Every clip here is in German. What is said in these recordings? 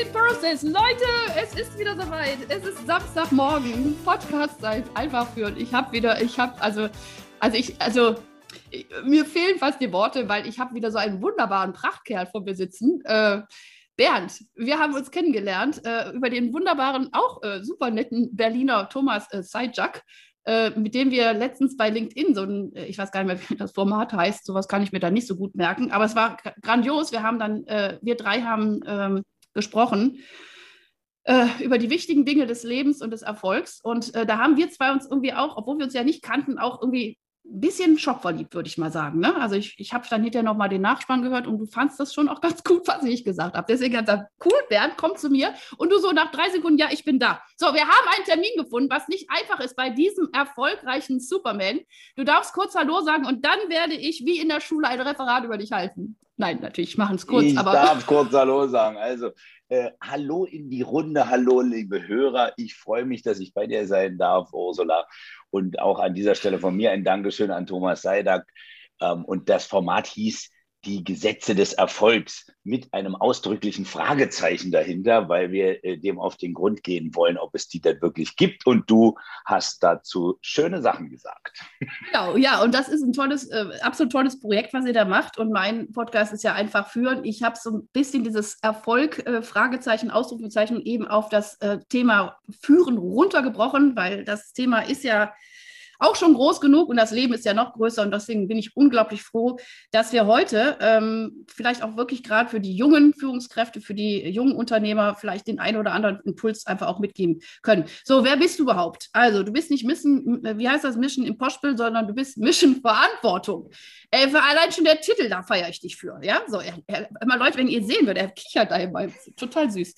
In process. Leute, es ist wieder soweit. Es ist Samstagmorgen. Podcast-Zeit. Einfach führen. Ich habe wieder, ich habe, also, also ich, also, mir fehlen fast die Worte, weil ich habe wieder so einen wunderbaren Prachtkerl vor mir sitzen. Äh, Bernd, wir haben uns kennengelernt äh, über den wunderbaren, auch äh, super netten Berliner Thomas äh, Seidjak, äh, mit dem wir letztens bei LinkedIn so ein, äh, ich weiß gar nicht mehr, wie das Format heißt, sowas kann ich mir da nicht so gut merken, aber es war grandios. Wir haben dann, äh, wir drei haben ähm, gesprochen äh, über die wichtigen Dinge des Lebens und des Erfolgs. Und äh, da haben wir zwei uns irgendwie auch, obwohl wir uns ja nicht kannten, auch irgendwie ein bisschen schockverliebt, würde ich mal sagen. Ne? Also ich, ich habe dann hinterher nochmal den Nachspann gehört und du fandst das schon auch ganz gut, was ich gesagt habe. Deswegen hat er cool, Bernd, komm zu mir. Und du so nach drei Sekunden, ja, ich bin da. So, wir haben einen Termin gefunden, was nicht einfach ist bei diesem erfolgreichen Superman. Du darfst kurz Hallo sagen und dann werde ich wie in der Schule ein Referat über dich halten. Nein, natürlich, ich mache es kurz. Ich aber darf kurz Hallo sagen. Also, äh, hallo in die Runde, hallo liebe Hörer. Ich freue mich, dass ich bei dir sein darf, Ursula. Und auch an dieser Stelle von mir ein Dankeschön an Thomas Seidak. Ähm, und das Format hieß die Gesetze des Erfolgs mit einem ausdrücklichen Fragezeichen dahinter, weil wir äh, dem auf den Grund gehen wollen, ob es die denn wirklich gibt. Und du hast dazu schöne Sachen gesagt. Genau, ja, und das ist ein tolles, äh, absolut tolles Projekt, was ihr da macht. Und mein Podcast ist ja einfach führen. Ich habe so ein bisschen dieses Erfolg, äh, Fragezeichen, Ausrufezeichen eben auf das äh, Thema Führen runtergebrochen, weil das Thema ist ja auch schon groß genug und das Leben ist ja noch größer und deswegen bin ich unglaublich froh, dass wir heute ähm, vielleicht auch wirklich gerade für die jungen Führungskräfte, für die jungen Unternehmer vielleicht den einen oder anderen Impuls einfach auch mitgeben können. So, wer bist du überhaupt? Also, du bist nicht Mission, wie heißt das, Mission Impossible, sondern du bist Mission Verantwortung. Äh, für allein schon der Titel, da feiere ich dich für. Ja, so, er, er, immer Leute, wenn ihr sehen würdet, er kichert da immer, total süß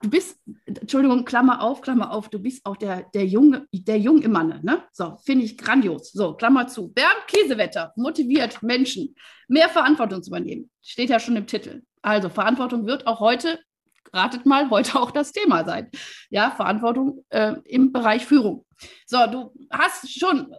du bist, Entschuldigung, Klammer auf, Klammer auf, du bist auch der, der Junge, der Jung im Manne, ne? So, finde ich grandios. So, Klammer zu. Bernd Kiesewetter motiviert Menschen, mehr Verantwortung zu übernehmen. Steht ja schon im Titel. Also, Verantwortung wird auch heute, ratet mal, heute auch das Thema sein. Ja, Verantwortung äh, im Bereich Führung. So, du hast schon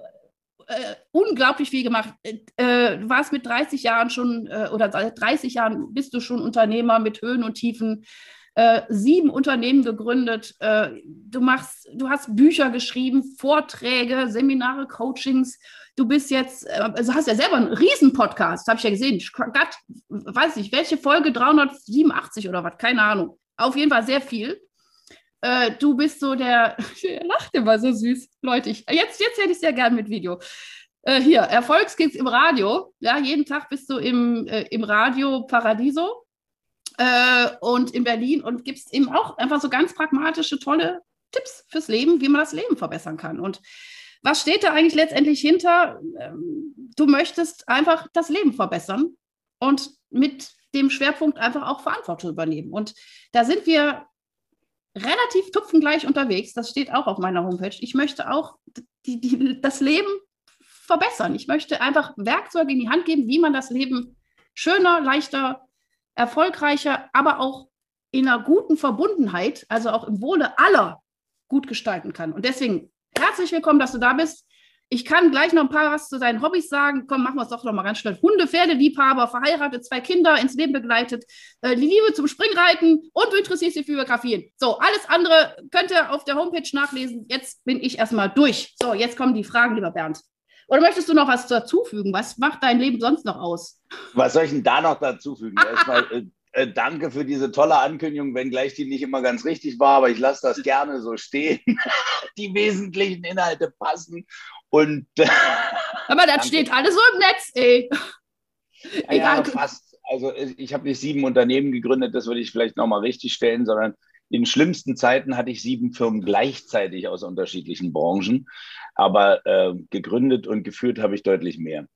äh, unglaublich viel gemacht. Äh, du warst mit 30 Jahren schon äh, oder seit 30 Jahren bist du schon Unternehmer mit Höhen und Tiefen äh, sieben Unternehmen gegründet. Äh, du machst, du hast Bücher geschrieben, Vorträge, Seminare, Coachings. Du bist jetzt, äh, also hast ja selber einen Riesen-Podcast, habe ich ja gesehen. Gott, weiß nicht, welche Folge 387 oder was, keine Ahnung. Auf jeden Fall sehr viel. Äh, du bist so der, er lacht immer so süß. Leute, ich, jetzt, jetzt hätte ich es ja gern mit Video. Äh, hier, Erfolgskicks im Radio. Ja, jeden Tag bist du im, im Radio Paradiso äh, und in Berlin und gibst eben auch einfach so ganz pragmatische, tolle Tipps fürs Leben, wie man das Leben verbessern kann. Und was steht da eigentlich letztendlich hinter? Ähm, du möchtest einfach das Leben verbessern und mit dem Schwerpunkt einfach auch Verantwortung übernehmen. Und da sind wir relativ tupfengleich unterwegs. Das steht auch auf meiner Homepage. Ich möchte auch die, die, das Leben verbessern. Ich möchte einfach Werkzeuge in die Hand geben, wie man das Leben schöner, leichter, erfolgreicher, aber auch in einer guten Verbundenheit, also auch im Wohle aller gut gestalten kann. Und deswegen herzlich willkommen, dass du da bist. Ich kann gleich noch ein paar was zu deinen Hobbys sagen. Komm, machen wir es doch noch mal ganz schnell. Hunde, Pferde, Liebhaber, verheiratet, zwei Kinder, ins Leben begleitet, äh, die Liebe zum Springreiten und du interessierst dich für Biografien. So, alles andere könnt ihr auf der Homepage nachlesen. Jetzt bin ich erstmal durch. So, jetzt kommen die Fragen, lieber Bernd. Oder möchtest du noch was dazufügen? Was macht dein Leben sonst noch aus? Was soll ich denn da noch dazufügen? Erstmal äh, äh, danke für diese tolle Ankündigung, wenngleich die nicht immer ganz richtig war, aber ich lasse das gerne so stehen. die wesentlichen Inhalte passen. Und, äh, aber das steht alles so im Netz, ey. Egal. Ja, fast. Also ich habe nicht sieben Unternehmen gegründet, das würde ich vielleicht nochmal richtig stellen, sondern In schlimmsten Zeiten hatte ich sieben Firmen gleichzeitig aus unterschiedlichen Branchen, aber äh, gegründet und geführt habe ich deutlich mehr.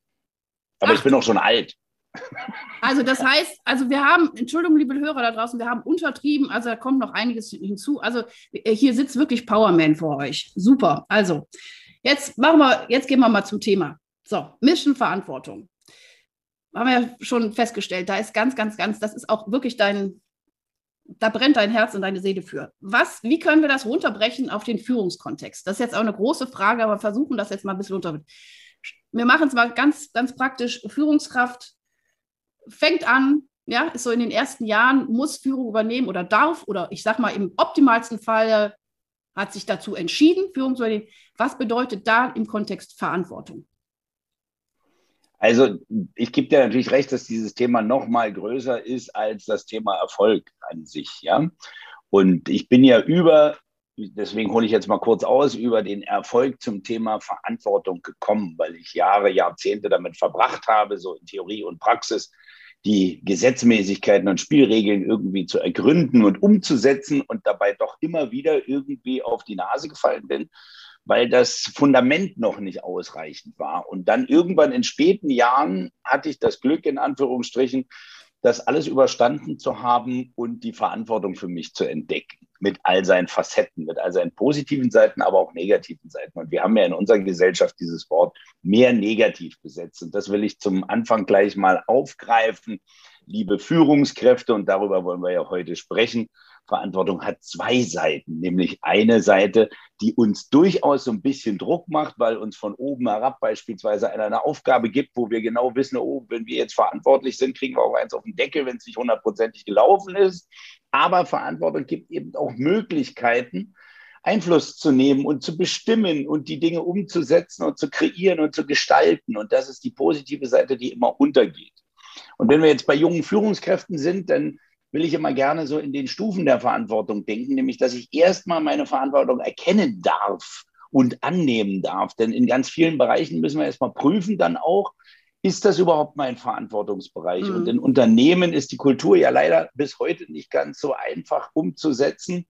Aber Ach. ich bin auch schon alt. Also das heißt, also wir haben, Entschuldigung, liebe Hörer da draußen, wir haben untertrieben, also da kommt noch einiges hinzu. Also äh, hier sitzt wirklich Powerman vor euch. Super. Also jetzt machen wir, jetzt gehen wir mal zum Thema. So, Mission Verantwortung. Haben wir ja schon festgestellt, da ist ganz, ganz, ganz, das ist auch wirklich dein, da brennt dein Herz und deine Seele für. Was, wie können wir das runterbrechen auf den Führungskontext? Das ist jetzt auch eine große Frage, aber versuchen das jetzt mal ein bisschen runter. Wir machen es mal ganz, ganz praktisch. Führungskraft fängt an, ja, ist so in den ersten Jahren, muss Führung übernehmen oder darf, oder ich sag mal, im optimalsten Fall hat sich dazu entschieden, Führung zu übernehmen. Was bedeutet da im Kontext Verantwortung? Also ich gebe dir natürlich recht, dass dieses Thema noch mal größer ist als das Thema Erfolg an sich. Ja? Und ich bin ja über, deswegen hole ich jetzt mal kurz aus, über den Erfolg zum Thema Verantwortung gekommen, weil ich Jahre, Jahrzehnte damit verbracht habe, so in Theorie und Praxis, die Gesetzmäßigkeiten und Spielregeln irgendwie zu ergründen und umzusetzen und dabei doch immer wieder irgendwie auf die Nase gefallen bin weil das Fundament noch nicht ausreichend war. Und dann irgendwann in späten Jahren hatte ich das Glück, in Anführungsstrichen, das alles überstanden zu haben und die Verantwortung für mich zu entdecken. Mit all seinen Facetten, mit all seinen positiven Seiten, aber auch negativen Seiten. Und wir haben ja in unserer Gesellschaft dieses Wort mehr negativ besetzt. Und das will ich zum Anfang gleich mal aufgreifen. Liebe Führungskräfte, und darüber wollen wir ja heute sprechen, Verantwortung hat zwei Seiten, nämlich eine Seite, die uns durchaus so ein bisschen Druck macht, weil uns von oben herab beispielsweise einer eine Aufgabe gibt, wo wir genau wissen, oh, wenn wir jetzt verantwortlich sind, kriegen wir auch eins auf den Deckel, wenn es nicht hundertprozentig gelaufen ist. Aber Verantwortung gibt eben auch Möglichkeiten, Einfluss zu nehmen und zu bestimmen und die Dinge umzusetzen und zu kreieren und zu gestalten. Und das ist die positive Seite, die immer untergeht. Und wenn wir jetzt bei jungen Führungskräften sind, dann will ich immer gerne so in den Stufen der Verantwortung denken, nämlich dass ich erstmal meine Verantwortung erkennen darf und annehmen darf. Denn in ganz vielen Bereichen müssen wir erstmal prüfen, dann auch, ist das überhaupt mein Verantwortungsbereich? Mhm. Und in Unternehmen ist die Kultur ja leider bis heute nicht ganz so einfach umzusetzen,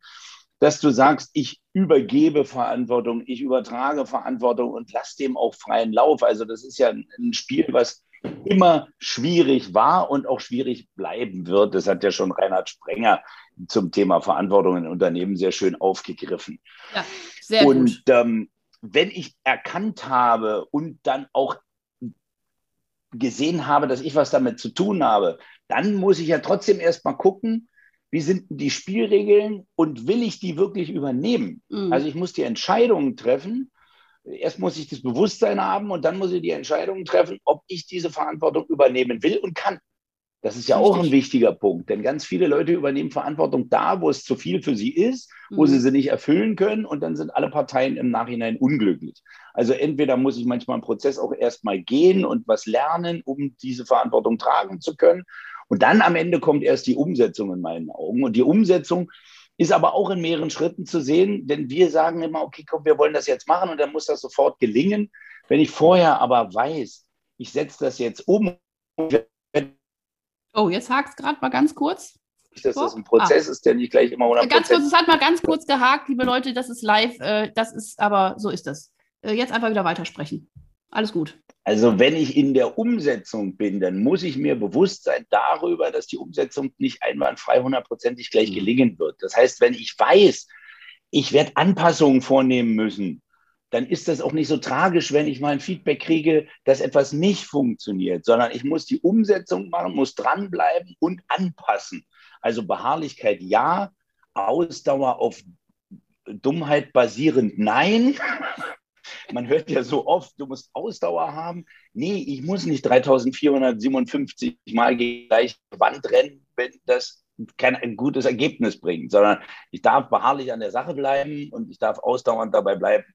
dass du sagst, ich übergebe Verantwortung, ich übertrage Verantwortung und lass dem auch freien Lauf. Also das ist ja ein Spiel, was immer schwierig war und auch schwierig bleiben wird. Das hat ja schon Reinhard Sprenger zum Thema Verantwortung in Unternehmen sehr schön aufgegriffen. Ja, sehr und gut. Ähm, wenn ich erkannt habe und dann auch gesehen habe, dass ich was damit zu tun habe, dann muss ich ja trotzdem erst mal gucken, wie sind die Spielregeln und will ich die wirklich übernehmen? Mhm. Also ich muss die Entscheidungen treffen erst muss ich das Bewusstsein haben und dann muss ich die Entscheidung treffen, ob ich diese Verantwortung übernehmen will und kann. Das ist ja Richtig. auch ein wichtiger Punkt, denn ganz viele Leute übernehmen Verantwortung da, wo es zu viel für sie ist, mhm. wo sie sie nicht erfüllen können und dann sind alle Parteien im Nachhinein unglücklich. Also entweder muss ich manchmal einen Prozess auch erstmal gehen und was lernen, um diese Verantwortung tragen zu können. Und dann am Ende kommt erst die Umsetzung in meinen Augen. Und die Umsetzung ist aber auch in mehreren Schritten zu sehen, denn wir sagen immer, okay, komm, wir wollen das jetzt machen und dann muss das sofort gelingen. Wenn ich vorher aber weiß, ich setze das jetzt um. Oh, jetzt hakt es gerade mal ganz kurz. Dass das ein Prozess ah. ist, der nicht gleich immer 100%. Ganz kurz, es hat mal ganz kurz gehakt, liebe Leute, das ist live, äh, das ist aber, so ist das. Äh, jetzt einfach wieder weitersprechen. Alles gut. Also wenn ich in der Umsetzung bin, dann muss ich mir bewusst sein darüber, dass die Umsetzung nicht einwandfrei hundertprozentig gleich mhm. gelingen wird. Das heißt, wenn ich weiß, ich werde Anpassungen vornehmen müssen, dann ist das auch nicht so tragisch, wenn ich mal ein Feedback kriege, dass etwas nicht funktioniert, sondern ich muss die Umsetzung machen, muss dranbleiben und anpassen. Also Beharrlichkeit ja, Ausdauer auf Dummheit basierend nein. Man hört ja so oft, du musst Ausdauer haben. Nee, ich muss nicht 3457 Mal gleiche Wand rennen, wenn das kein ein gutes Ergebnis bringt, sondern ich darf beharrlich an der Sache bleiben und ich darf ausdauernd dabei bleiben,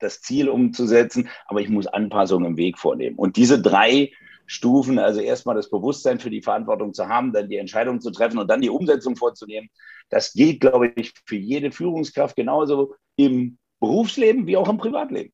das Ziel umzusetzen, aber ich muss Anpassungen im Weg vornehmen. Und diese drei Stufen, also erstmal das Bewusstsein für die Verantwortung zu haben, dann die Entscheidung zu treffen und dann die Umsetzung vorzunehmen, das gilt, glaube ich, für jede Führungskraft genauso im Berufsleben wie auch im Privatleben.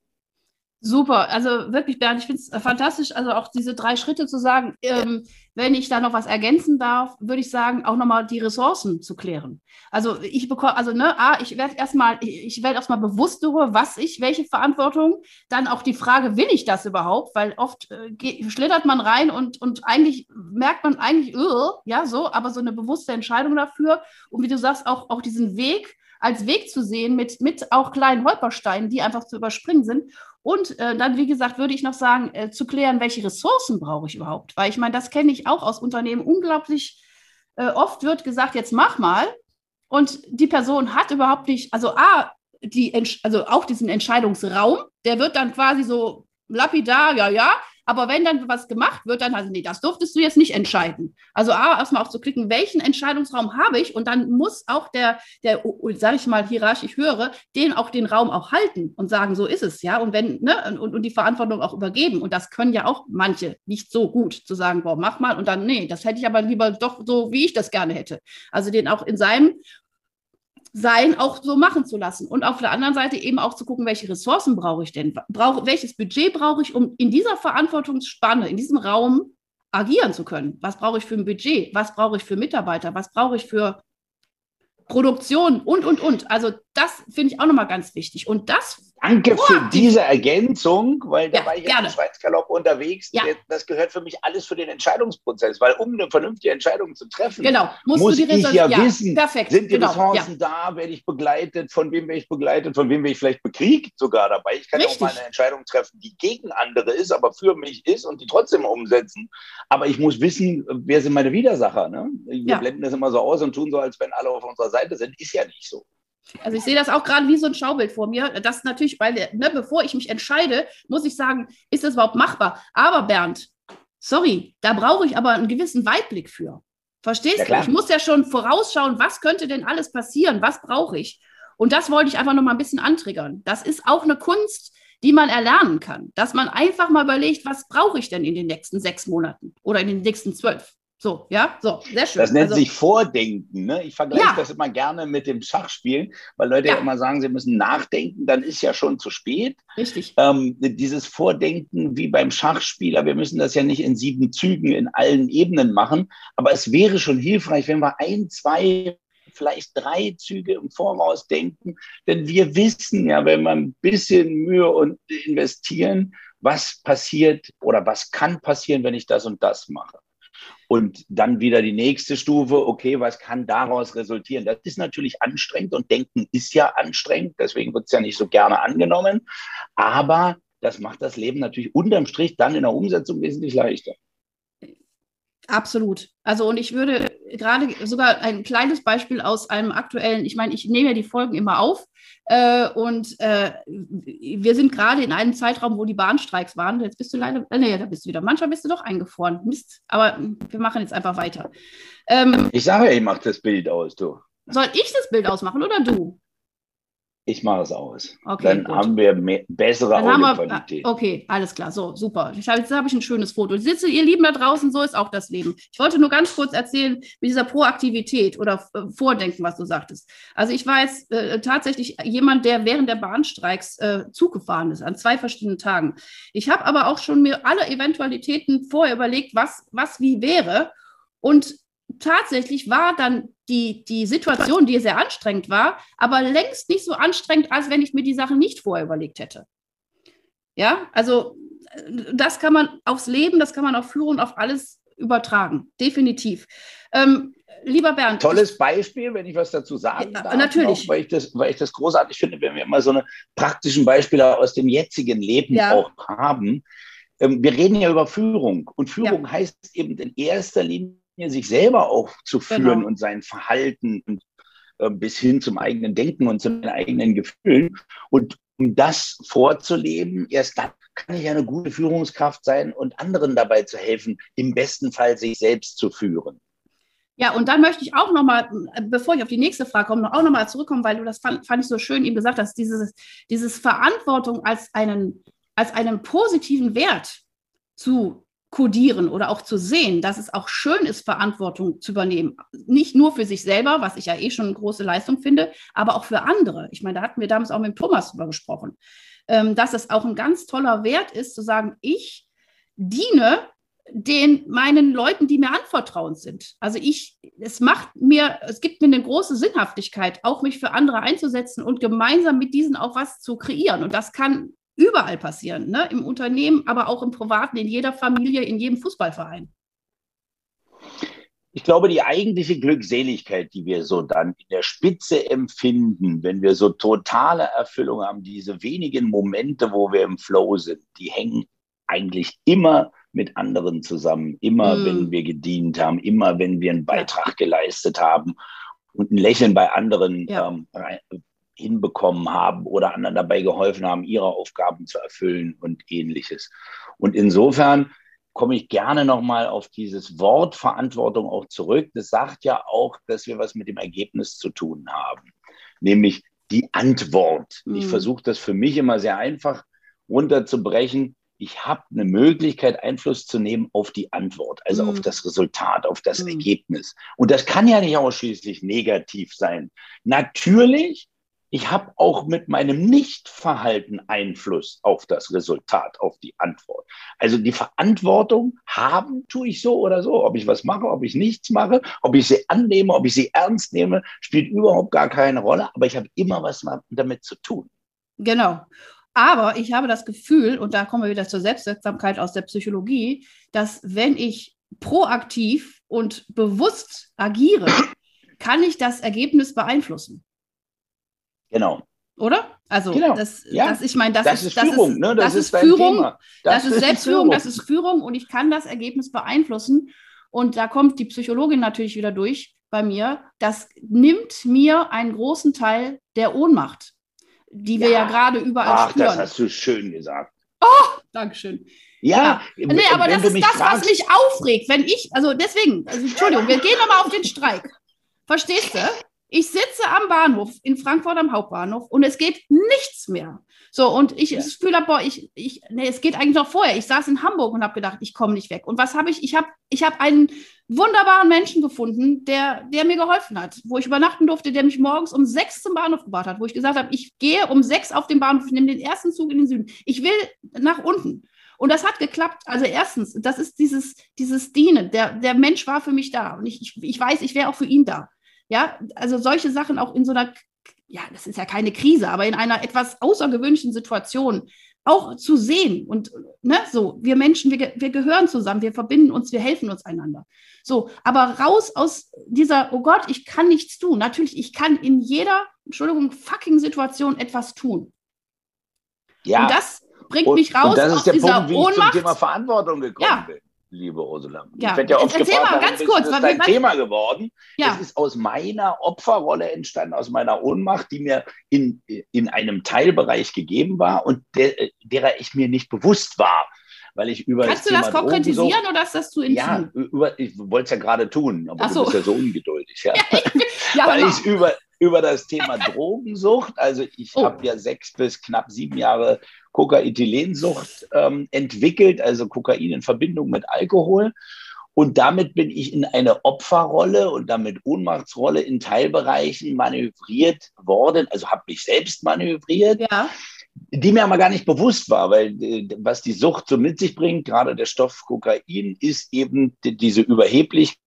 Super, also wirklich, Bernd, ich finde es fantastisch, also auch diese drei Schritte zu sagen. Ähm, wenn ich da noch was ergänzen darf, würde ich sagen, auch nochmal die Ressourcen zu klären. Also ich bekomme, also ne, A, ich werde erstmal, ich werde erstmal bewusst darüber, was ich, welche Verantwortung, dann auch die Frage, will ich das überhaupt? Weil oft äh, schlittert man rein und, und eigentlich merkt man eigentlich, uh, ja, so, aber so eine bewusste Entscheidung dafür. Und wie du sagst, auch, auch diesen Weg als Weg zu sehen, mit, mit auch kleinen Holpersteinen, die einfach zu überspringen sind. Und äh, dann, wie gesagt, würde ich noch sagen, äh, zu klären, welche Ressourcen brauche ich überhaupt? Weil ich meine, das kenne ich auch aus Unternehmen unglaublich. Äh, oft wird gesagt, jetzt mach mal. Und die Person hat überhaupt nicht, also A, die, also auch diesen Entscheidungsraum, der wird dann quasi so lapidar, ja, ja, aber wenn dann was gemacht wird, dann also, nee, das durftest du jetzt nicht entscheiden. Also A, erstmal auch zu klicken, welchen Entscheidungsraum habe ich? Und dann muss auch der, der, sage ich mal, hierarchisch höre, den auch den Raum auch halten und sagen, so ist es, ja. Und wenn, ne, und, und die Verantwortung auch übergeben. Und das können ja auch manche nicht so gut, zu sagen, boah, mach mal und dann, nee, das hätte ich aber lieber doch so, wie ich das gerne hätte. Also den auch in seinem sein, auch so machen zu lassen. Und auf der anderen Seite eben auch zu gucken, welche Ressourcen brauche ich denn? Brauch, welches Budget brauche ich, um in dieser Verantwortungsspanne, in diesem Raum agieren zu können? Was brauche ich für ein Budget? Was brauche ich für Mitarbeiter? Was brauche ich für Produktion und, und, und. Also das finde ich auch nochmal ganz wichtig. Und das Danke für diese Ergänzung, weil da ja, war ich gerne. im Schweizgalopp unterwegs. Ja. Das gehört für mich alles für den Entscheidungsprozess, weil um eine vernünftige Entscheidung zu treffen, genau. muss ich ja, ja, wissen, perfekt. sind die genau. Ressourcen da, werde ich begleitet, von wem werde ich begleitet, von wem werde ich vielleicht bekriegt sogar dabei. Ich kann Richtig. auch mal eine Entscheidung treffen, die gegen andere ist, aber für mich ist und die trotzdem umsetzen. Aber ich muss wissen, wer sind meine Widersacher. Ne? Wir blenden das immer so aus und tun so, als wenn alle auf unserer Seite sind. Ist ja nicht so. Also ich sehe das auch gerade wie so ein Schaubild vor mir. Das natürlich, weil, ne, bevor ich mich entscheide, muss ich sagen, ist das überhaupt machbar? Aber Bernd, sorry, da brauche ich aber einen gewissen Weitblick für. Verstehst ja, du? Ich muss ja schon vorausschauen, was könnte denn alles passieren? Was brauche ich? Und das wollte ich einfach noch mal ein bisschen antriggern. Das ist auch eine Kunst, die man erlernen kann. Dass man einfach mal überlegt, was brauche ich denn in den nächsten sechs Monaten oder in den nächsten zwölf? So, ja, so, sehr schön. Das nennt also, sich Vordenken. Ne? Ich vergleiche ja. das immer gerne mit dem Schachspielen, weil Leute ja. immer sagen, sie müssen nachdenken, dann ist ja schon zu spät. Richtig. Ähm, dieses Vordenken wie beim Schachspieler, wir müssen das ja nicht in sieben Zügen in allen Ebenen machen, aber es wäre schon hilfreich, wenn wir ein, zwei vielleicht drei Züge im Voraus denken, denn wir wissen ja, wenn wir ein bisschen Mühe und investieren, was passiert oder was kann passieren, wenn ich das und das mache. Und dann wieder die nächste Stufe, okay, was kann daraus resultieren? Das ist natürlich anstrengend und Denken ist ja anstrengend, deswegen wird es ja nicht so gerne angenommen. Aber das macht das Leben natürlich unterm Strich dann in der Umsetzung wesentlich leichter. Absolut. Also und ich würde gerade sogar ein kleines Beispiel aus einem aktuellen, ich meine, ich nehme ja die Folgen immer auf äh, und äh, wir sind gerade in einem Zeitraum, wo die Bahnstreiks waren. Jetzt bist du leider, äh, nee, da bist du wieder. Manchmal bist du doch eingefroren. Mist. Aber wir machen jetzt einfach weiter. Ähm, ich sage ja, ich mache das Bild aus, du. Soll ich das Bild ausmachen oder du? Ich mache es aus. Okay, Dann gut. haben wir mehr, bessere Audioqualität. Okay, alles klar. So, super. Ich hab, jetzt habe ich ein schönes Foto. Ich sitze, ihr Lieben da draußen, so ist auch das Leben. Ich wollte nur ganz kurz erzählen, mit dieser Proaktivität oder äh, Vordenken, was du sagtest. Also ich war jetzt äh, tatsächlich jemand, der während der Bahnstreiks äh, Zug gefahren ist, an zwei verschiedenen Tagen. Ich habe aber auch schon mir alle Eventualitäten vorher überlegt, was, was wie wäre. Und tatsächlich war dann die, die Situation, die sehr anstrengend war, aber längst nicht so anstrengend, als wenn ich mir die Sachen nicht vorher überlegt hätte. Ja, also das kann man aufs Leben, das kann man auf Führung, auf alles übertragen, definitiv. Ähm, lieber Bernd. Tolles Beispiel, wenn ich was dazu sagen ja, darf. Natürlich. Noch, weil, ich das, weil ich das großartig finde, wenn wir immer so eine praktischen Beispiele aus dem jetzigen Leben ja. auch haben. Ähm, wir reden ja über Führung und Führung ja. heißt eben in erster Linie sich selber auch zu führen genau. und sein Verhalten und, äh, bis hin zum eigenen Denken und zu den eigenen Gefühlen. Und um das vorzuleben, erst dann kann ich eine gute Führungskraft sein und anderen dabei zu helfen, im besten Fall sich selbst zu führen. Ja, und dann möchte ich auch nochmal, bevor ich auf die nächste Frage komme, auch nochmal zurückkommen, weil du das fand, fand ich so schön eben gesagt hast, dieses, dieses Verantwortung als einen, als einen positiven Wert zu kodieren oder auch zu sehen, dass es auch schön ist, Verantwortung zu übernehmen. Nicht nur für sich selber, was ich ja eh schon eine große Leistung finde, aber auch für andere. Ich meine, da hatten wir damals auch mit Thomas drüber gesprochen, ähm, dass es auch ein ganz toller Wert ist, zu sagen, ich diene den meinen Leuten, die mir anvertraut sind. Also ich, es macht mir, es gibt mir eine große Sinnhaftigkeit, auch mich für andere einzusetzen und gemeinsam mit diesen auch was zu kreieren. Und das kann überall passieren, ne? im Unternehmen, aber auch im Privaten, in jeder Familie, in jedem Fußballverein. Ich glaube, die eigentliche Glückseligkeit, die wir so dann in der Spitze empfinden, wenn wir so totale Erfüllung haben, diese wenigen Momente, wo wir im Flow sind, die hängen eigentlich immer mit anderen zusammen, immer mm. wenn wir gedient haben, immer wenn wir einen Beitrag geleistet haben und ein Lächeln bei anderen ja. ähm, hinbekommen haben oder anderen dabei geholfen haben, ihre Aufgaben zu erfüllen und ähnliches. Und insofern komme ich gerne nochmal auf dieses Wort Verantwortung auch zurück. Das sagt ja auch, dass wir was mit dem Ergebnis zu tun haben, nämlich die Antwort. Mhm. Ich versuche das für mich immer sehr einfach runterzubrechen. Ich habe eine Möglichkeit, Einfluss zu nehmen auf die Antwort, also mhm. auf das Resultat, auf das mhm. Ergebnis. Und das kann ja nicht ausschließlich negativ sein. Natürlich ich habe auch mit meinem Nichtverhalten Einfluss auf das Resultat, auf die Antwort. Also die Verantwortung haben tue ich so oder so. Ob ich was mache, ob ich nichts mache, ob ich sie annehme, ob ich sie ernst nehme, spielt überhaupt gar keine Rolle. Aber ich habe immer was damit zu tun. Genau. Aber ich habe das Gefühl, und da kommen wir wieder zur Selbstwirksamkeit aus der Psychologie, dass wenn ich proaktiv und bewusst agiere, kann ich das Ergebnis beeinflussen. Genau. Oder? Also, genau. das, ja. das, ich meine, das, das, ist, Führung. Ist, ne? das, das, ist Führung. Das, das, ist Selbstführung, das ist Führung und ich kann das Ergebnis beeinflussen. Und da kommt die Psychologin natürlich wieder durch bei mir. Das nimmt mir einen großen Teil der Ohnmacht, die wir ja, ja gerade überall Ach, spüren. Das hast du schön gesagt. Oh, Dankeschön. Ja, ja. Nee, aber das ist das, fragst, was mich aufregt. Wenn ich, also deswegen, also Entschuldigung, wir gehen nochmal auf den Streik. Verstehst du? Ich sitze am Bahnhof in Frankfurt am Hauptbahnhof und es geht nichts mehr. So, und ich ja. habe, boah, ich, ich, nee, es geht eigentlich noch vorher. Ich saß in Hamburg und habe gedacht, ich komme nicht weg. Und was habe ich? Ich habe ich hab einen wunderbaren Menschen gefunden, der, der mir geholfen hat, wo ich übernachten durfte, der mich morgens um sechs zum Bahnhof gebracht hat, wo ich gesagt habe, ich gehe um sechs auf den Bahnhof, ich nehme den ersten Zug in den Süden. Ich will nach unten. Und das hat geklappt. Also erstens, das ist dieses, dieses Dienen. Der, der Mensch war für mich da. Und ich, ich, ich weiß, ich wäre auch für ihn da. Ja, also solche Sachen auch in so einer, ja, das ist ja keine Krise, aber in einer etwas außergewöhnlichen Situation auch zu sehen. Und ne, so, wir Menschen, wir, wir gehören zusammen, wir verbinden uns, wir helfen uns einander. So, aber raus aus dieser, oh Gott, ich kann nichts tun. Natürlich, ich kann in jeder, Entschuldigung, fucking Situation etwas tun. Ja. Und das bringt und, mich raus und das ist aus der dieser Punkt, wie ich zum Thema Verantwortung gekommen ja. bin liebe Ursula. Ja. Ich werde ja oft Erzähl gefragt, mal ganz kurz, ist dein Thema geworden. Ja. Es ist aus meiner Opferrolle entstanden, aus meiner Ohnmacht, die mir in, in einem Teilbereich gegeben war und der, derer ich mir nicht bewusst war. Weil ich über Kannst das du das Thema konkretisieren so, oder ist das zu intim? Ja, über, ich wollte es ja gerade tun, aber so. du bist ja so ungeduldig. Ja. ja Weil ich über, über das Thema Drogensucht, also ich oh. habe ja sechs bis knapp sieben Jahre Kokaethylensucht ähm, entwickelt, also Kokain in Verbindung mit Alkohol. Und damit bin ich in eine Opferrolle und damit Ohnmachtsrolle in Teilbereichen manövriert worden, also habe mich selbst manövriert, ja. die mir aber gar nicht bewusst war, weil äh, was die Sucht so mit sich bringt, gerade der Stoff Kokain, ist eben die, diese Überheblichkeit.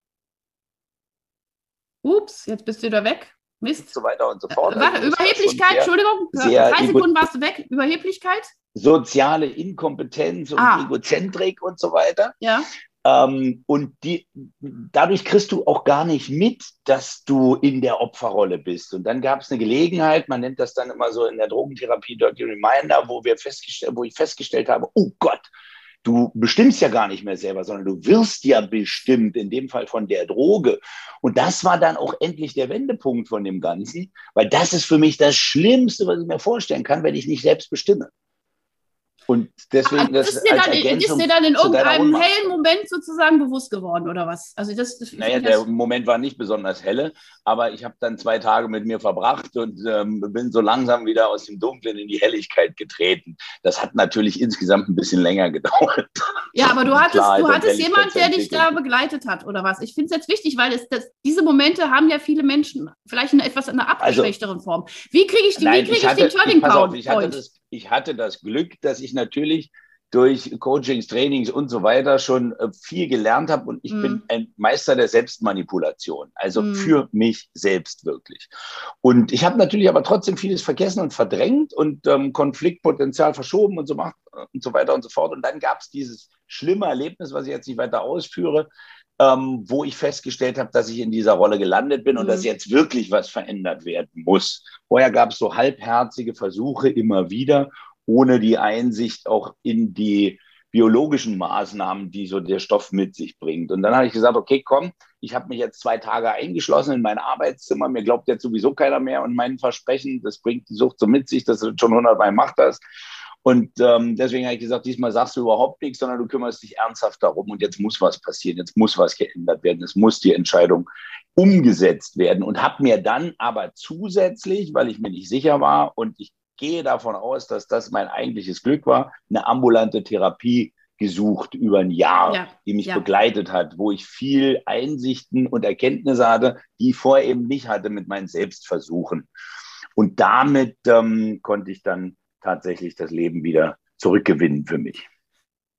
Ups, jetzt bist du da weg. Mist. so weiter und so fort. Äh, warte, also Überheblichkeit, Entschuldigung, sehr drei Sekunden warst du weg. Überheblichkeit? Soziale Inkompetenz und ah. Egozentrik und so weiter. Ja. Ähm, und die, dadurch kriegst du auch gar nicht mit, dass du in der Opferrolle bist. Und dann gab es eine Gelegenheit, man nennt das dann immer so in der Drogentherapie die Reminder, wo wir festgestellt, wo ich festgestellt habe, oh Gott, Du bestimmst ja gar nicht mehr selber, sondern du wirst ja bestimmt, in dem Fall von der Droge. Und das war dann auch endlich der Wendepunkt von dem Ganzen, weil das ist für mich das Schlimmste, was ich mir vorstellen kann, wenn ich nicht selbst bestimme. Und deswegen das ist dir, dann, ist dir dann in irgendeinem hellen Moment sozusagen bewusst geworden oder was? Also das, das naja, der Moment war nicht besonders helle, aber ich habe dann zwei Tage mit mir verbracht und ähm, bin so langsam wieder aus dem Dunklen in die Helligkeit getreten. Das hat natürlich insgesamt ein bisschen länger gedauert. Ja, aber du hattest, Klarheit du hattest jemand, der dich da begleitet hat oder was? Ich finde es jetzt wichtig, weil es, das, diese Momente haben ja viele Menschen vielleicht in etwas in einer also abgeschwächteren also, Form. Wie kriege ich, die, nein, wie krieg ich, hatte, den Turning Point? Ich hatte das ich hatte das Glück, dass ich natürlich durch Coachings, Trainings und so weiter schon äh, viel gelernt habe und ich mm. bin mhm. ein Meister der Selbstmanipulation, also mm. für mich selbst wirklich. Und ich habe natürlich aber trotzdem vieles vergessen und verdrängt und ähm, Konfliktpotenzial verschoben und so macht und so weiter und so fort. Und dann gab es dieses schlimme Erlebnis, was ich jetzt nicht weiter ausführe, ähm, wo ich festgestellt habe, dass ich in dieser Rolle gelandet bin mhm. und dass mhm. jetzt wirklich was verändert werden muss. Vorher gab es so halbherzige Versuche immer wieder, ohne die Einsicht auch in die biologischen Maßnahmen, die so der Stoff mit sich bringt. Und dann habe ich gesagt, okay, komm, ich habe mich jetzt zwei Tage eingeschlossen in mein Arbeitszimmer, mir glaubt jetzt sowieso keiner mehr und mein Versprechen, das bringt die Sucht so mit sich, dass du schon hundertmal macht das. Und ähm, deswegen habe ich gesagt, diesmal sagst du überhaupt nichts, sondern du kümmerst dich ernsthaft darum und jetzt muss was passieren, jetzt muss was geändert werden, es muss die Entscheidung umgesetzt werden und habe mir dann aber zusätzlich, weil ich mir nicht sicher war und ich gehe davon aus, dass das mein eigentliches Glück war, eine ambulante Therapie gesucht über ein Jahr, ja, die mich ja. begleitet hat, wo ich viel Einsichten und Erkenntnisse hatte, die ich vorher eben nicht hatte mit meinen Selbstversuchen. Und damit ähm, konnte ich dann tatsächlich das Leben wieder zurückgewinnen für mich.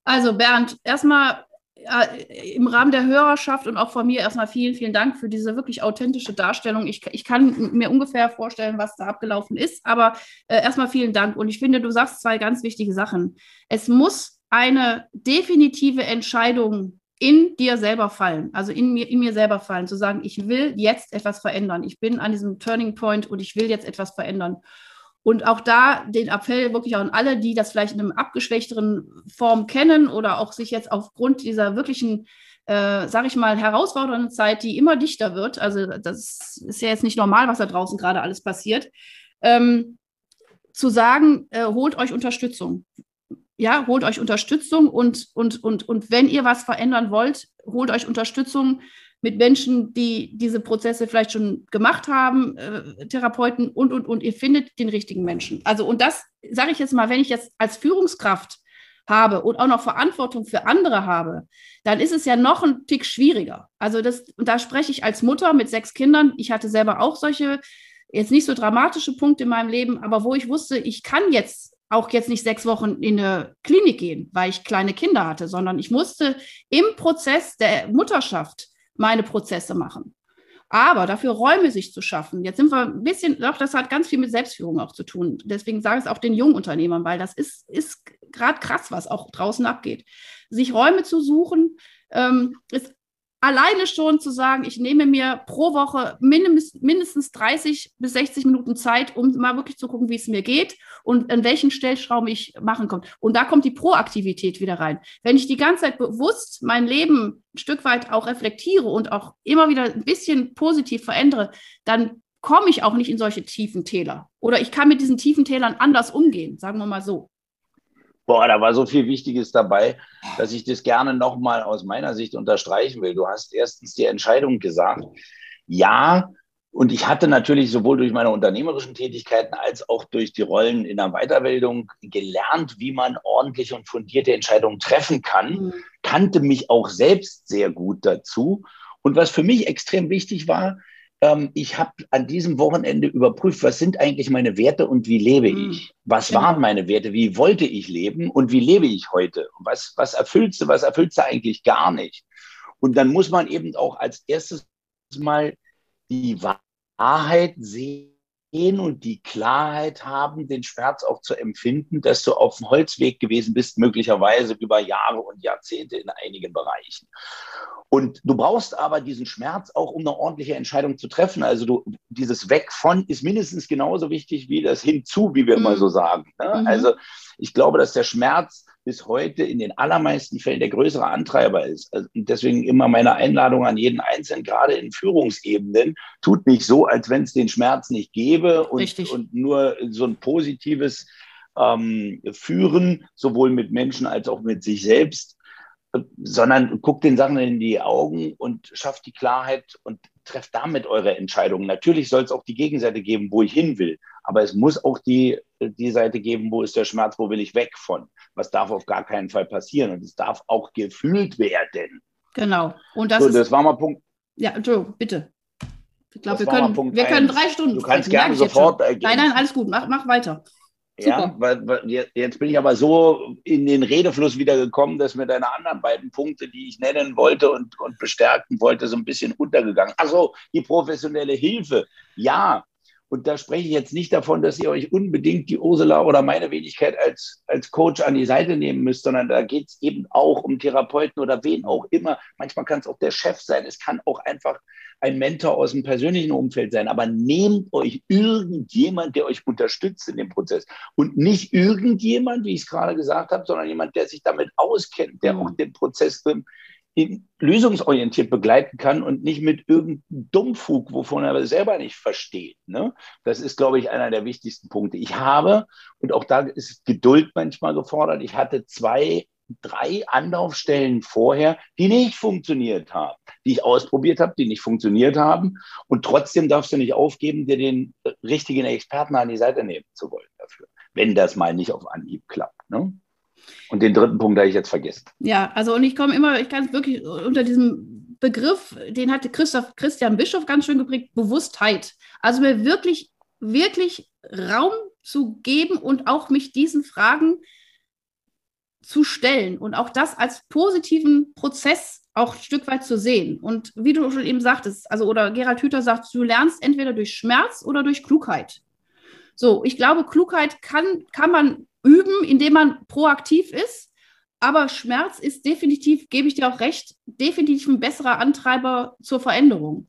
Also Bernd, erstmal äh, im Rahmen der Hörerschaft und auch von mir erstmal vielen, vielen Dank für diese wirklich authentische Darstellung. Ich, ich kann mir ungefähr vorstellen, was da abgelaufen ist, aber äh, erstmal vielen Dank. Und ich finde, du sagst zwei ganz wichtige Sachen. Es muss eine definitive Entscheidung in dir selber fallen, also in mir, in mir selber fallen, zu sagen, ich will jetzt etwas verändern. Ich bin an diesem Turning Point und ich will jetzt etwas verändern. Und auch da den Appell wirklich an alle, die das vielleicht in einem abgeschwächteren Form kennen oder auch sich jetzt aufgrund dieser wirklichen, äh, sage ich mal, herausfordernden Zeit, die immer dichter wird, also das ist ja jetzt nicht normal, was da draußen gerade alles passiert, ähm, zu sagen, äh, holt euch Unterstützung. Ja, holt euch Unterstützung und, und, und, und wenn ihr was verändern wollt, holt euch Unterstützung mit Menschen, die diese Prozesse vielleicht schon gemacht haben, äh, Therapeuten und, und, und. Ihr findet den richtigen Menschen. Also, und das sage ich jetzt mal, wenn ich jetzt als Führungskraft habe und auch noch Verantwortung für andere habe, dann ist es ja noch ein Tick schwieriger. Also das, da spreche ich als Mutter mit sechs Kindern. Ich hatte selber auch solche, jetzt nicht so dramatische Punkte in meinem Leben, aber wo ich wusste, ich kann jetzt auch jetzt nicht sechs Wochen in eine Klinik gehen, weil ich kleine Kinder hatte, sondern ich musste im Prozess der Mutterschaft meine Prozesse machen. Aber dafür Räume sich zu schaffen, jetzt sind wir ein bisschen, doch, das hat ganz viel mit Selbstführung auch zu tun. Deswegen sage ich es auch den Jungunternehmern, weil das ist, ist gerade krass, was auch draußen abgeht. Sich Räume zu suchen, ähm, ist alleine schon zu sagen, ich nehme mir pro Woche mindestens, mindestens 30 bis 60 Minuten Zeit, um mal wirklich zu gucken, wie es mir geht und an welchen Stellschrauben ich machen kann. Und da kommt die Proaktivität wieder rein. Wenn ich die ganze Zeit bewusst mein Leben ein Stück weit auch reflektiere und auch immer wieder ein bisschen positiv verändere, dann komme ich auch nicht in solche tiefen Täler. Oder ich kann mit diesen tiefen Tälern anders umgehen, sagen wir mal so. Boah, da war so viel Wichtiges dabei, dass ich das gerne nochmal aus meiner Sicht unterstreichen will. Du hast erstens die Entscheidung gesagt, ja, und ich hatte natürlich sowohl durch meine unternehmerischen Tätigkeiten als auch durch die Rollen in der Weiterbildung gelernt, wie man ordentlich und fundierte Entscheidungen treffen kann, mhm. kannte mich auch selbst sehr gut dazu. Und was für mich extrem wichtig war, ähm, ich habe an diesem Wochenende überprüft, was sind eigentlich meine Werte und wie lebe mhm. ich? Was genau. waren meine Werte? Wie wollte ich leben und wie lebe ich heute? Was, was erfüllst du, was erfüllst du eigentlich gar nicht? Und dann muss man eben auch als erstes mal die Wahrheit sehen und die Klarheit haben, den Schmerz auch zu empfinden, dass du auf dem Holzweg gewesen bist, möglicherweise über Jahre und Jahrzehnte in einigen Bereichen. Und du brauchst aber diesen Schmerz auch, um eine ordentliche Entscheidung zu treffen. Also du, dieses Weg von ist mindestens genauso wichtig wie das hinzu, wie wir mhm. immer so sagen. Ne? Mhm. Also ich glaube, dass der Schmerz bis heute in den allermeisten Fällen der größere Antreiber ist. Also deswegen immer meine Einladung an jeden Einzelnen, gerade in Führungsebenen, tut nicht so, als wenn es den Schmerz nicht gäbe und, und nur so ein positives ähm, führen, sowohl mit Menschen als auch mit sich selbst, sondern guckt den Sachen in die Augen und schafft die Klarheit und trefft damit eure Entscheidungen. Natürlich soll es auch die Gegenseite geben, wo ich hin will, aber es muss auch die, die Seite geben, wo ist der Schmerz, wo will ich weg von. Was darf auf gar keinen Fall passieren und es darf auch gefühlt werden. Genau. Und das, so, ist, das war mal Punkt. Ja, Entschuldigung, bitte. Ich glaube, wir, können, wir können drei Stunden. Du kannst gerne sofort. Nein, nein, alles gut. Mach, mach weiter. Super. Ja, weil, weil, jetzt bin ich aber so in den Redefluss wieder gekommen, dass mir deine anderen beiden Punkte, die ich nennen wollte und, und bestärken wollte, so ein bisschen untergegangen. Also die professionelle Hilfe. Ja, und da spreche ich jetzt nicht davon, dass ihr euch unbedingt die Ursula oder meine Wenigkeit als, als Coach an die Seite nehmen müsst, sondern da geht es eben auch um Therapeuten oder wen auch immer. Manchmal kann es auch der Chef sein. Es kann auch einfach ein Mentor aus dem persönlichen Umfeld sein. Aber nehmt euch irgendjemand, der euch unterstützt in dem Prozess. Und nicht irgendjemand, wie ich es gerade gesagt habe, sondern jemand, der sich damit auskennt, der mhm. auch den Prozess lösungsorientiert begleiten kann und nicht mit irgendeinem Dummfug, wovon er selber nicht versteht. Ne? Das ist, glaube ich, einer der wichtigsten Punkte. Ich habe, und auch da ist Geduld manchmal gefordert, ich hatte zwei, drei Anlaufstellen vorher, die nicht funktioniert haben, die ich ausprobiert habe, die nicht funktioniert haben. Und trotzdem darfst du nicht aufgeben, dir den richtigen Experten an die Seite nehmen zu wollen dafür, wenn das mal nicht auf Anhieb klappt. Ne? Und den dritten Punkt habe ich jetzt vergessen. Ja, also und ich komme immer, ich kann es wirklich unter diesem Begriff, den hatte Christoph, Christian Bischof ganz schön geprägt, Bewusstheit. Also mir wirklich, wirklich Raum zu geben und auch mich diesen Fragen zu stellen und auch das als positiven Prozess auch ein Stück weit zu sehen. Und wie du schon eben sagtest, also oder Gerald Hüther sagt, du lernst entweder durch Schmerz oder durch Klugheit. So, ich glaube, Klugheit kann, kann man üben, indem man proaktiv ist. Aber Schmerz ist definitiv, gebe ich dir auch recht, definitiv ein besserer Antreiber zur Veränderung.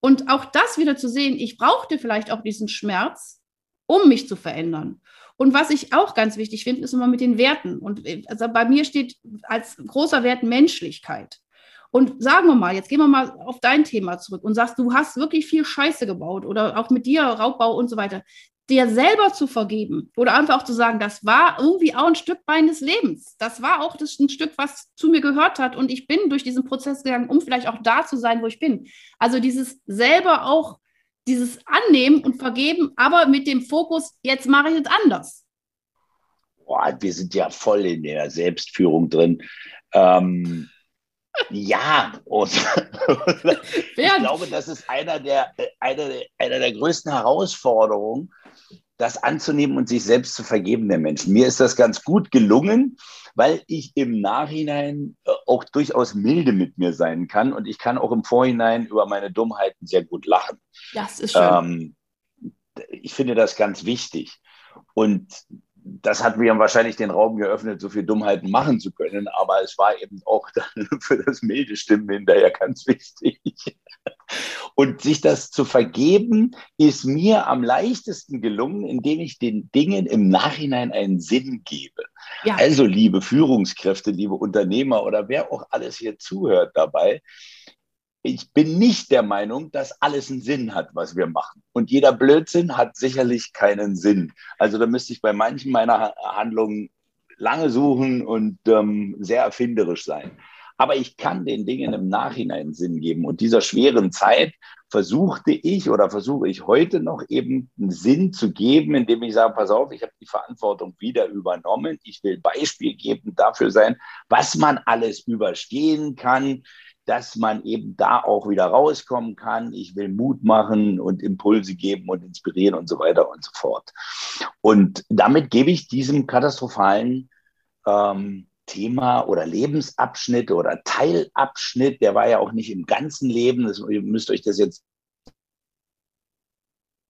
Und auch das wieder zu sehen, ich brauchte vielleicht auch diesen Schmerz, um mich zu verändern. Und was ich auch ganz wichtig finde, ist immer mit den Werten. Und also bei mir steht als großer Wert Menschlichkeit. Und sagen wir mal, jetzt gehen wir mal auf dein Thema zurück und sagst, du hast wirklich viel Scheiße gebaut oder auch mit dir Raubbau und so weiter dir selber zu vergeben oder einfach auch zu sagen, das war irgendwie auch ein Stück meines Lebens. Das war auch das ein Stück, was zu mir gehört hat und ich bin durch diesen Prozess gegangen, um vielleicht auch da zu sein, wo ich bin. Also dieses selber auch, dieses Annehmen und Vergeben, aber mit dem Fokus, jetzt mache ich es anders. Boah, wir sind ja voll in der Selbstführung drin. Ähm, ja, und ich glaube, das ist einer der, einer, der, einer der größten Herausforderungen, das anzunehmen und sich selbst zu vergeben, der Menschen. Mir ist das ganz gut gelungen, weil ich im Nachhinein äh, auch durchaus milde mit mir sein kann und ich kann auch im Vorhinein über meine Dummheiten sehr gut lachen. Das ist schön. Ähm, ich finde das ganz wichtig. Und das hat mir wahrscheinlich den Raum geöffnet, so viel Dummheiten machen zu können, aber es war eben auch für das milde Stimmen hinterher ganz wichtig. Und sich das zu vergeben, ist mir am leichtesten gelungen, indem ich den Dingen im Nachhinein einen Sinn gebe. Ja. Also, liebe Führungskräfte, liebe Unternehmer oder wer auch alles hier zuhört dabei, ich bin nicht der Meinung, dass alles einen Sinn hat, was wir machen. Und jeder Blödsinn hat sicherlich keinen Sinn. Also da müsste ich bei manchen meiner Handlungen lange suchen und ähm, sehr erfinderisch sein. Aber ich kann den Dingen im Nachhinein Sinn geben. Und dieser schweren Zeit versuchte ich oder versuche ich heute noch eben einen Sinn zu geben, indem ich sage, pass auf, ich habe die Verantwortung wieder übernommen. Ich will Beispiel geben dafür sein, was man alles überstehen kann dass man eben da auch wieder rauskommen kann. Ich will Mut machen und Impulse geben und inspirieren und so weiter und so fort. Und damit gebe ich diesem katastrophalen ähm, Thema oder Lebensabschnitt oder Teilabschnitt, der war ja auch nicht im ganzen Leben, das, ihr müsst euch das jetzt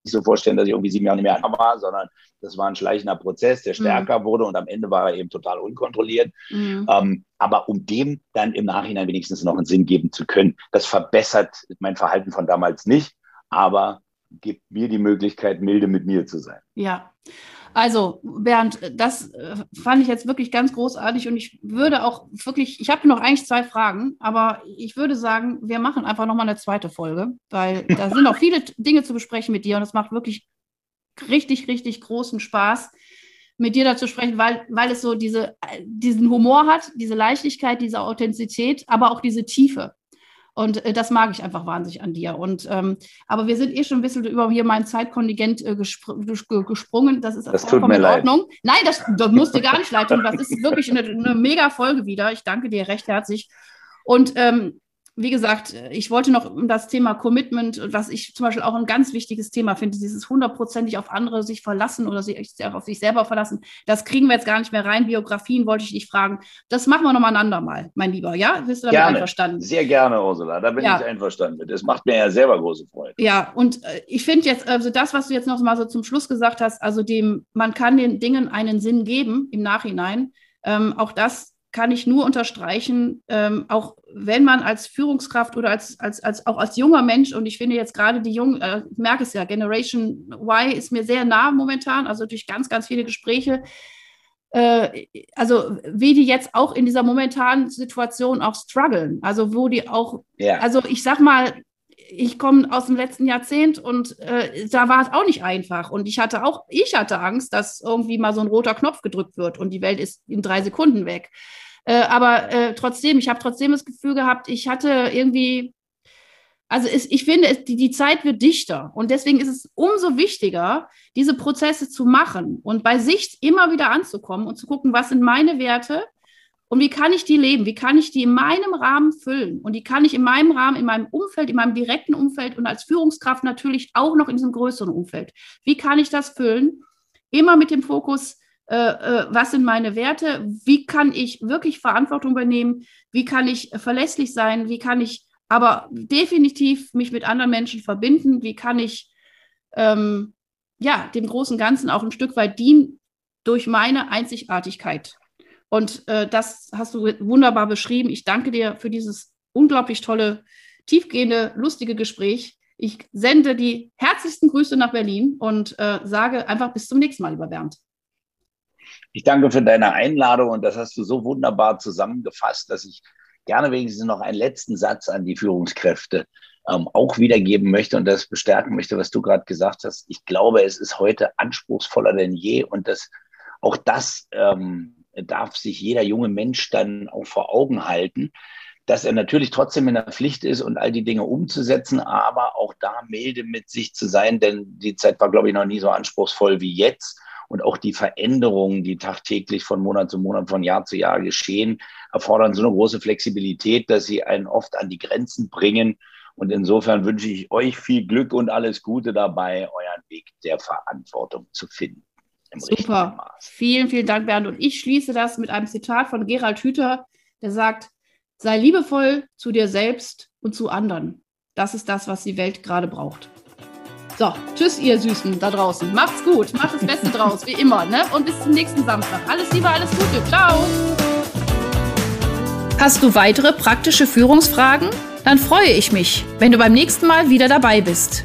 so vorstellen, dass ich irgendwie sieben Jahre nicht mehr war, sondern das war ein schleichender Prozess, der stärker mhm. wurde und am Ende war er eben total unkontrolliert. Mhm. Ähm, aber um dem dann im Nachhinein wenigstens noch einen Sinn geben zu können, das verbessert mein Verhalten von damals nicht, aber gibt mir die Möglichkeit, milde mit mir zu sein. Ja. Also, Bernd, das äh, fand ich jetzt wirklich ganz großartig und ich würde auch wirklich, ich habe noch eigentlich zwei Fragen, aber ich würde sagen, wir machen einfach nochmal eine zweite Folge, weil da sind noch viele Dinge zu besprechen mit dir und es macht wirklich richtig, richtig großen Spaß. mit dir dazu sprechen, weil, weil es so diese, diesen Humor hat, diese Leichtigkeit, diese Authentizität, aber auch diese Tiefe. Und äh, das mag ich einfach wahnsinnig an dir. Und ähm, aber wir sind eh schon ein bisschen über hier mein Zeitkontingent äh, gespr gesprungen. Das ist das vollkommen in Ordnung. Leid. Nein, das, das dir gar nicht leid tun. Das ist wirklich eine, eine mega Folge wieder. Ich danke dir recht herzlich. Und ähm, wie gesagt, ich wollte noch um das Thema Commitment, was ich zum Beispiel auch ein ganz wichtiges Thema finde, dieses hundertprozentig auf andere sich verlassen oder sich auf sich selber verlassen, das kriegen wir jetzt gar nicht mehr rein. Biografien wollte ich dich fragen. Das machen wir nochmal einander mal, mein Lieber. Ja, bist du damit gerne. einverstanden? Sehr gerne, Ursula. Da bin ja. ich einverstanden Das macht mir ja selber große Freude. Ja, und äh, ich finde jetzt, also das, was du jetzt noch mal so zum Schluss gesagt hast, also dem, man kann den Dingen einen Sinn geben im Nachhinein. Ähm, auch das kann ich nur unterstreichen, ähm, auch wenn man als Führungskraft oder als, als, als auch als junger Mensch, und ich finde jetzt gerade die jungen, äh, ich merke es ja, Generation Y ist mir sehr nah momentan, also durch ganz, ganz viele Gespräche, äh, also wie die jetzt auch in dieser momentanen Situation auch strugglen, also wo die auch, ja. also ich sag mal, ich komme aus dem letzten Jahrzehnt und äh, da war es auch nicht einfach. Und ich hatte auch, ich hatte Angst, dass irgendwie mal so ein roter Knopf gedrückt wird und die Welt ist in drei Sekunden weg. Äh, aber äh, trotzdem, ich habe trotzdem das Gefühl gehabt, ich hatte irgendwie, also es, ich finde, es, die, die Zeit wird dichter. Und deswegen ist es umso wichtiger, diese Prozesse zu machen und bei sich immer wieder anzukommen und zu gucken, was sind meine Werte und wie kann ich die leben? Wie kann ich die in meinem Rahmen füllen? Und die kann ich in meinem Rahmen, in meinem Umfeld, in meinem direkten Umfeld und als Führungskraft natürlich auch noch in diesem größeren Umfeld. Wie kann ich das füllen? Immer mit dem Fokus, äh, äh, was sind meine Werte? Wie kann ich wirklich Verantwortung übernehmen? Wie kann ich verlässlich sein? Wie kann ich aber definitiv mich mit anderen Menschen verbinden? Wie kann ich ähm, ja, dem großen Ganzen auch ein Stück weit dienen durch meine Einzigartigkeit? Und äh, das hast du wunderbar beschrieben. Ich danke dir für dieses unglaublich tolle, tiefgehende, lustige Gespräch. Ich sende die herzlichsten Grüße nach Berlin und äh, sage einfach bis zum nächsten Mal, lieber Bernd. Ich danke für deine Einladung und das hast du so wunderbar zusammengefasst, dass ich gerne wenigstens noch einen letzten Satz an die Führungskräfte ähm, auch wiedergeben möchte und das bestärken möchte, was du gerade gesagt hast. Ich glaube, es ist heute anspruchsvoller denn je und das, auch das ähm, darf sich jeder junge Mensch dann auch vor Augen halten, dass er natürlich trotzdem in der Pflicht ist und all die Dinge umzusetzen, aber auch da milde mit sich zu sein, denn die Zeit war, glaube ich, noch nie so anspruchsvoll wie jetzt. Und auch die Veränderungen, die tagtäglich von Monat zu Monat, von Jahr zu Jahr geschehen, erfordern so eine große Flexibilität, dass sie einen oft an die Grenzen bringen. Und insofern wünsche ich euch viel Glück und alles Gute dabei, euren Weg der Verantwortung zu finden. Super. Vielen, vielen Dank, Bernd. Und ich schließe das mit einem Zitat von Gerald Hüther, der sagt, sei liebevoll zu dir selbst und zu anderen. Das ist das, was die Welt gerade braucht. So, tschüss, ihr Süßen da draußen. Macht's gut, macht das Beste draus, wie immer. Ne? Und bis zum nächsten Samstag. Alles Liebe, alles Gute. Ciao. Hast du weitere praktische Führungsfragen? Dann freue ich mich, wenn du beim nächsten Mal wieder dabei bist.